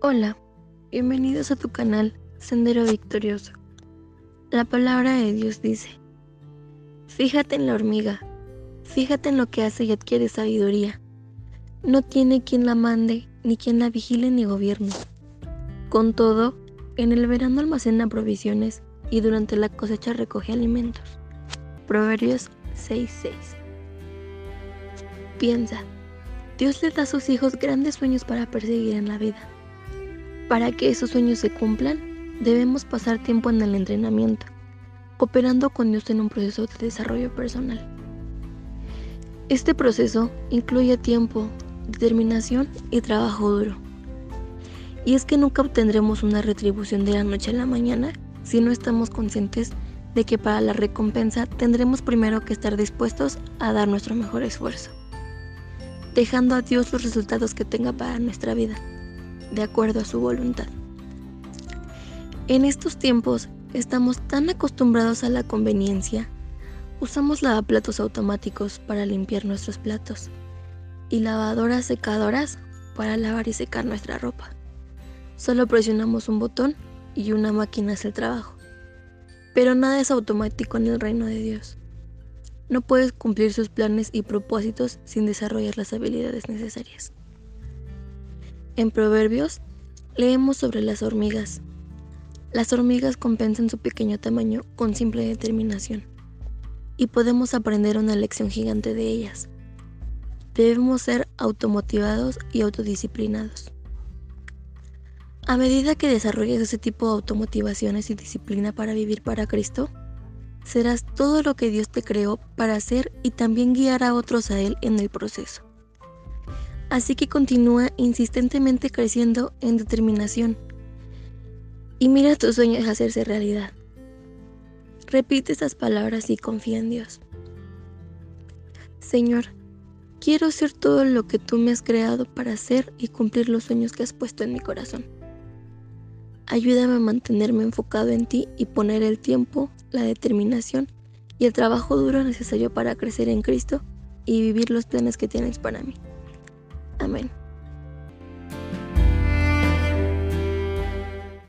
Hola, bienvenidos a tu canal Sendero Victorioso. La palabra de Dios dice, Fíjate en la hormiga, fíjate en lo que hace y adquiere sabiduría. No tiene quien la mande, ni quien la vigile ni gobierne. Con todo, en el verano almacena provisiones y durante la cosecha recoge alimentos. Proverbios 6:6 Piensa, Dios le da a sus hijos grandes sueños para perseguir en la vida para que esos sueños se cumplan, debemos pasar tiempo en el entrenamiento, cooperando con Dios en un proceso de desarrollo personal. Este proceso incluye tiempo, determinación y trabajo duro. Y es que nunca obtendremos una retribución de la noche a la mañana si no estamos conscientes de que para la recompensa tendremos primero que estar dispuestos a dar nuestro mejor esfuerzo, dejando a Dios los resultados que tenga para nuestra vida de acuerdo a su voluntad. En estos tiempos estamos tan acostumbrados a la conveniencia, usamos lavaplatos automáticos para limpiar nuestros platos y lavadoras secadoras para lavar y secar nuestra ropa. Solo presionamos un botón y una máquina hace el trabajo. Pero nada es automático en el reino de Dios. No puedes cumplir sus planes y propósitos sin desarrollar las habilidades necesarias. En Proverbios leemos sobre las hormigas. Las hormigas compensan su pequeño tamaño con simple determinación y podemos aprender una lección gigante de ellas. Debemos ser automotivados y autodisciplinados. A medida que desarrolles ese tipo de automotivaciones y disciplina para vivir para Cristo, serás todo lo que Dios te creó para hacer y también guiar a otros a Él en el proceso. Así que continúa insistentemente creciendo en determinación y mira tus sueños hacerse realidad. Repite estas palabras y confía en Dios. Señor, quiero ser todo lo que tú me has creado para hacer y cumplir los sueños que has puesto en mi corazón. Ayúdame a mantenerme enfocado en ti y poner el tiempo, la determinación y el trabajo duro necesario para crecer en Cristo y vivir los planes que tienes para mí. Amén.